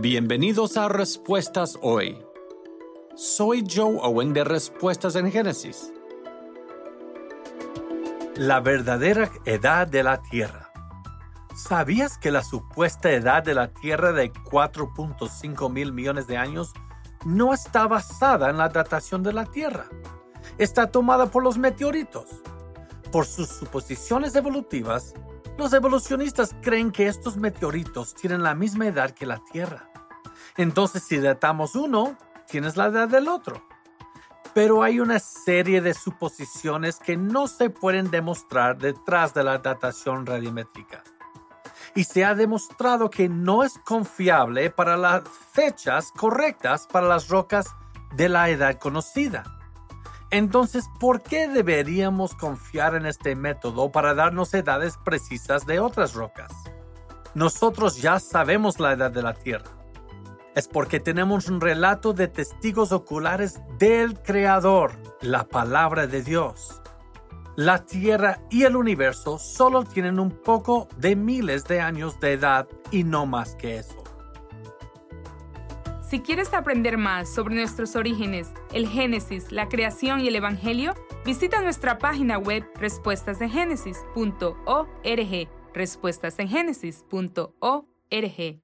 Bienvenidos a Respuestas Hoy. Soy Joe Owen de Respuestas en Génesis. La verdadera edad de la Tierra. ¿Sabías que la supuesta edad de la Tierra de 4.5 mil millones de años no está basada en la datación de la Tierra? Está tomada por los meteoritos. Por sus suposiciones evolutivas, los evolucionistas creen que estos meteoritos tienen la misma edad que la Tierra. Entonces, si datamos uno, tienes la edad del otro. Pero hay una serie de suposiciones que no se pueden demostrar detrás de la datación radiométrica. Y se ha demostrado que no es confiable para las fechas correctas para las rocas de la edad conocida. Entonces, ¿por qué deberíamos confiar en este método para darnos edades precisas de otras rocas? Nosotros ya sabemos la edad de la Tierra. Es porque tenemos un relato de testigos oculares del Creador, la palabra de Dios. La Tierra y el universo solo tienen un poco de miles de años de edad y no más que eso. Si quieres aprender más sobre nuestros orígenes, el Génesis, la creación y el Evangelio, visita nuestra página web respuestasengenesis.org. Respuestasengenesis.org.